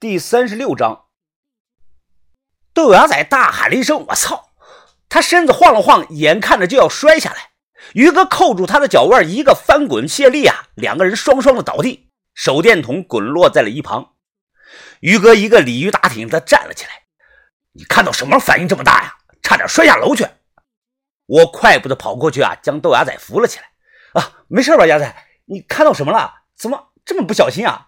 第三十六章，豆芽仔大喊了一声：“我操！”他身子晃了晃，眼看着就要摔下来。于哥扣住他的脚腕，一个翻滚卸力啊，两个人双双的倒地，手电筒滚落在了一旁。于哥一个鲤鱼打挺的站了起来：“你看到什么？反应这么大呀？差点摔下楼去！”我快步的跑过去啊，将豆芽仔扶了起来。啊，没事吧，芽仔？你看到什么了？怎么这么不小心啊？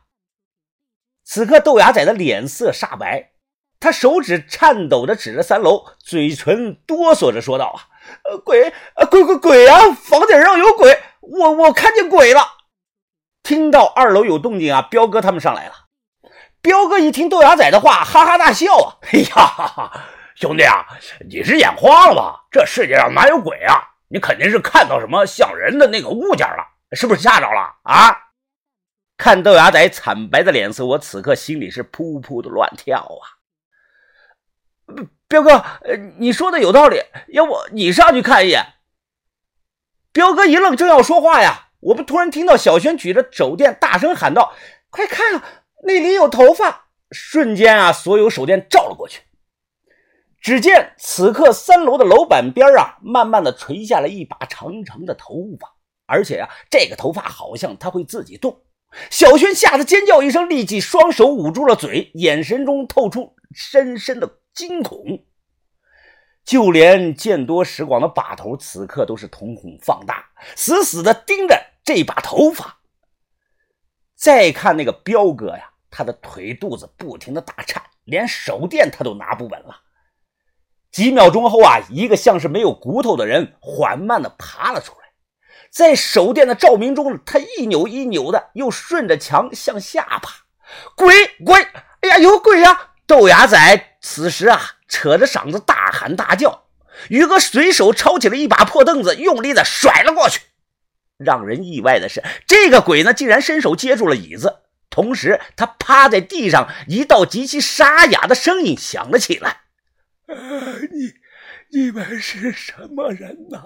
此刻豆芽仔的脸色煞白，他手指颤抖的指着三楼，嘴唇哆嗦着说道：“啊，呃，鬼，呃，鬼鬼鬼啊！房顶上有鬼，我我看见鬼了。”听到二楼有动静啊，彪哥他们上来了。彪哥一听豆芽仔的话，哈哈大笑啊！哎呀，兄弟啊，你是眼花了吧？这世界上哪有鬼啊？你肯定是看到什么像人的那个物件了，是不是吓着了啊？看豆芽仔惨白的脸色，我此刻心里是扑扑的乱跳啊！彪哥，你说的有道理，要不你上去看一眼？彪哥一愣，正要说话呀，我们突然听到小轩举着手电大声喊道：“快看啊，那里有头发！”瞬间啊，所有手电照了过去。只见此刻三楼的楼板边啊，慢慢的垂下了一把长长的头发，而且啊，这个头发好像它会自己动。小轩吓得尖叫一声，立即双手捂住了嘴，眼神中透出深深的惊恐。就连见多识广的把头，此刻都是瞳孔放大，死死的盯着这把头发。再看那个彪哥呀，他的腿肚子不停的打颤，连手电他都拿不稳了。几秒钟后啊，一个像是没有骨头的人缓慢的爬了出来，在手电的照明中，他一扭一扭的，又顺着墙向下爬。鬼鬼！哎呀，有鬼呀！豆芽仔此时啊，扯着嗓子大喊大叫。于哥随手抄起了一把破凳子，用力的甩了过去。让人意外的是，这个鬼呢，竟然伸手接住了椅子，同时他趴在地上，一道极其沙哑的声音响了起来。你你们是什么人呐？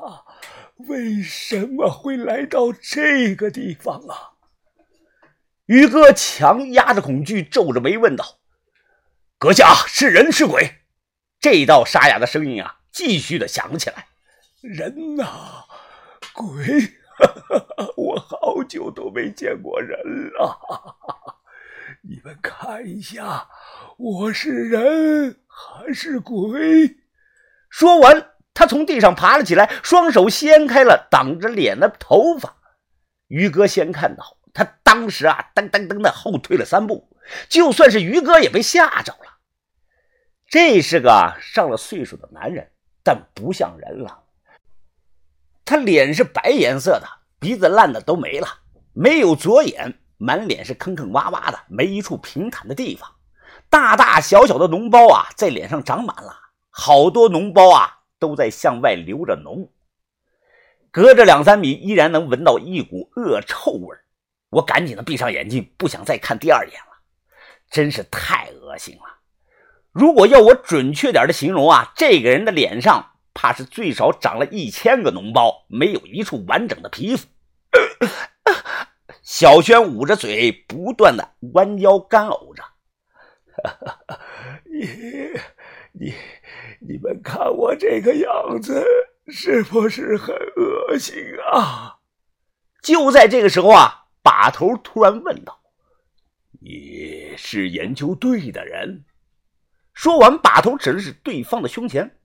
为什么会来到这个地方啊？于哥强压着恐惧，皱着眉问道：“阁下是人是鬼？”这道沙哑的声音啊，继续的响起来：“人呐，鬼，我好久都没见过人了。你们看一下，我是人。”还是鬼！说完，他从地上爬了起来，双手掀开了挡着脸的头发。于哥先看到，他当时啊，噔噔噔的后退了三步。就算是于哥也被吓着了。这是个上了岁数的男人，但不像人了。他脸是白颜色的，鼻子烂的都没了，没有左眼，满脸是坑坑洼洼的，没一处平坦的地方。大大小小的脓包啊，在脸上长满了，好多脓包啊，都在向外流着脓。隔着两三米，依然能闻到一股恶臭味我赶紧的闭上眼睛，不想再看第二眼了，真是太恶心了。如果要我准确点的形容啊，这个人的脸上怕是最少长了一千个脓包，没有一处完整的皮肤。小轩捂着嘴，不断的弯腰干呕着。你你们看我这个样子是不是很恶心啊？就在这个时候啊，把头突然问道：“你是研究队的人？”说完，把头指了指对方的胸前。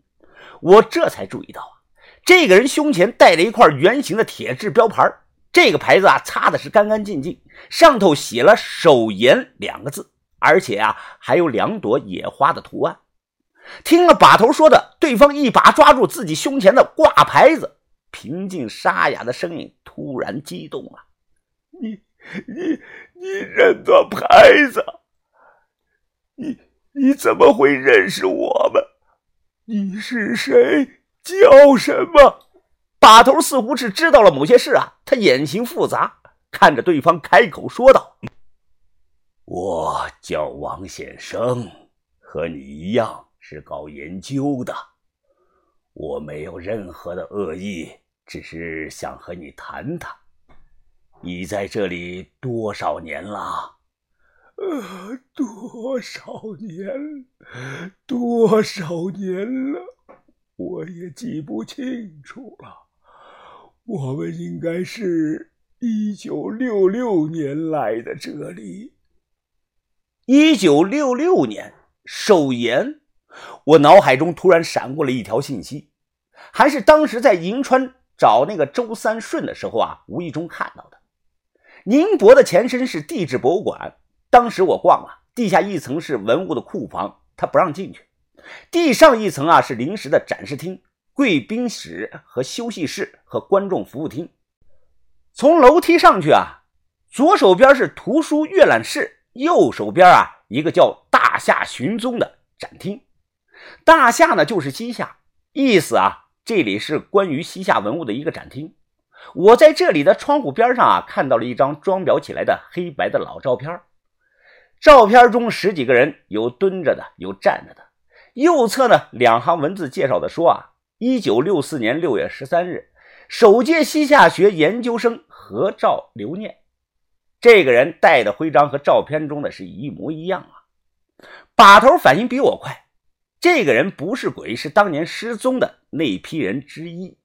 我这才注意到啊，这个人胸前带着一块圆形的铁质标牌，这个牌子啊擦的是干干净净，上头写了“手研”两个字。而且啊，还有两朵野花的图案。听了把头说的，对方一把抓住自己胸前的挂牌子，平静沙哑的声音突然激动了：“你、你、你认得牌子？你、你怎么会认识我们？你是谁？叫什么？”把头似乎是知道了某些事啊，他眼型复杂，看着对方开口说道。我叫王显生，和你一样是搞研究的。我没有任何的恶意，只是想和你谈谈。你在这里多少年了？呃，多少年，多少年了，我也记不清楚了。我们应该是一九六六年来的这里。一九六六年，首盐。我脑海中突然闪过了一条信息，还是当时在银川找那个周三顺的时候啊，无意中看到的。宁博的前身是地质博物馆。当时我逛了，地下一层是文物的库房，他不让进去。地上一层啊是临时的展示厅、贵宾室和休息室和观众服务厅。从楼梯上去啊，左手边是图书阅览室，右手边啊一个叫“大夏寻踪”的展厅。大夏呢就是西夏，意思啊，这里是关于西夏文物的一个展厅。我在这里的窗户边上啊，看到了一张装裱起来的黑白的老照片。照片中十几个人，有蹲着的，有站着的。右侧呢，两行文字介绍的说啊，一九六四年六月十三日，首届西夏学研究生合照留念。这个人戴的徽章和照片中的是一模一样啊。把头反应比我快，这个人不是鬼，是当年失踪的那批人之一。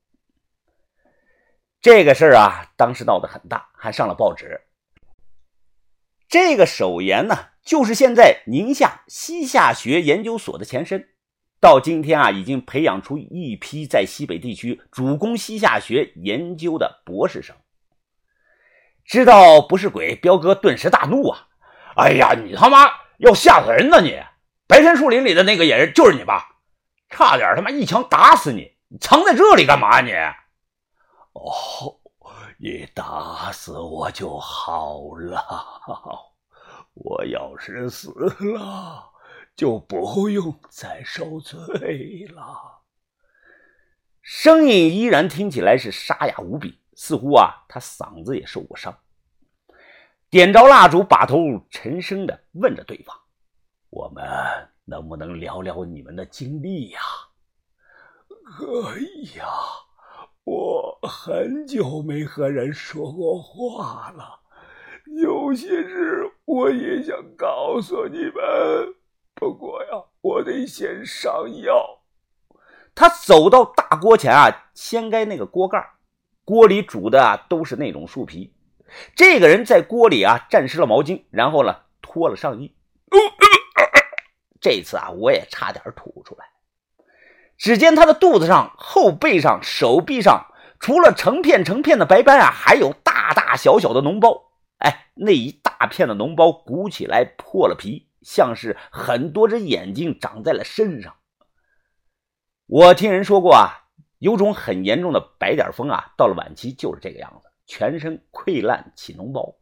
这个事儿啊，当时闹得很大，还上了报纸。这个首研呢，就是现在宁夏西夏学研究所的前身。到今天啊，已经培养出一批在西北地区主攻西夏学研究的博士生。知道不是鬼，彪哥顿时大怒啊！哎呀，你他妈要吓死人呢！你白山树林里的那个野人就是你吧？差点他妈一枪打死你！你藏在这里干嘛？你哦。你打死我就好了，我要是死了，就不用再受罪了。声音依然听起来是沙哑无比，似乎啊，他嗓子也受过伤。点着蜡烛，把头沉声的问着对方：“我们能不能聊聊你们的经历呀？”“可以呀。”我很久没和人说过话了，有些事我也想告诉你们。不过呀，我得先上药。他走到大锅前啊，掀开那个锅盖，锅里煮的啊都是那种树皮。这个人在锅里啊蘸湿了毛巾，然后呢脱了上衣。这次啊，我也差点吐出来。只见他的肚子上、后背上、手臂上，除了成片成片的白斑啊，还有大大小小的脓包。哎，那一大片的脓包鼓起来破了皮，像是很多只眼睛长在了身上。我听人说过啊，有种很严重的白点风啊，到了晚期就是这个样子，全身溃烂起脓包。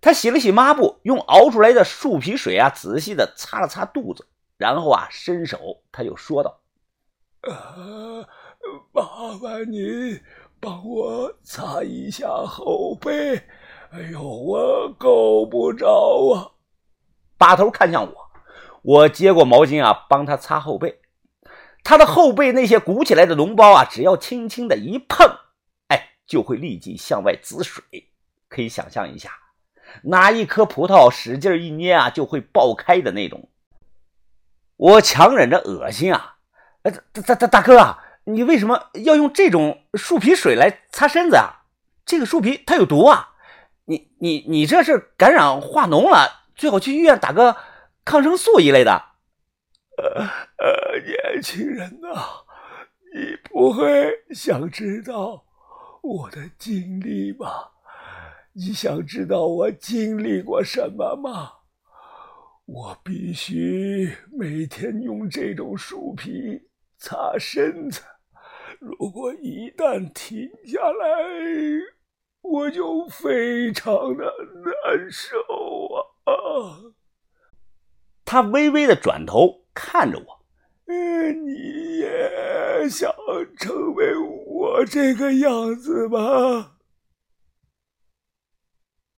他洗了洗抹布，用熬出来的树皮水啊，仔细的擦了擦肚子，然后啊，伸手他又说道。呃，麻烦你帮我擦一下后背。哎呦，我够不着啊！把头看向我，我接过毛巾啊，帮他擦后背。他的后背那些鼓起来的脓包啊，只要轻轻的一碰，哎，就会立即向外滋水。可以想象一下，拿一颗葡萄使劲一捏啊，就会爆开的那种。我强忍着恶心啊。哎，大大大大哥啊，你为什么要用这种树皮水来擦身子啊？这个树皮它有毒啊！你你你这是感染化脓了，最好去医院打个抗生素一类的。呃呃，年轻人呐，你不会想知道我的经历吧？你想知道我经历过什么吗？我必须每天用这种树皮。擦身子，如果一旦停下来，我就非常的难受啊！他微微的转头看着我，你也想成为我这个样子吗？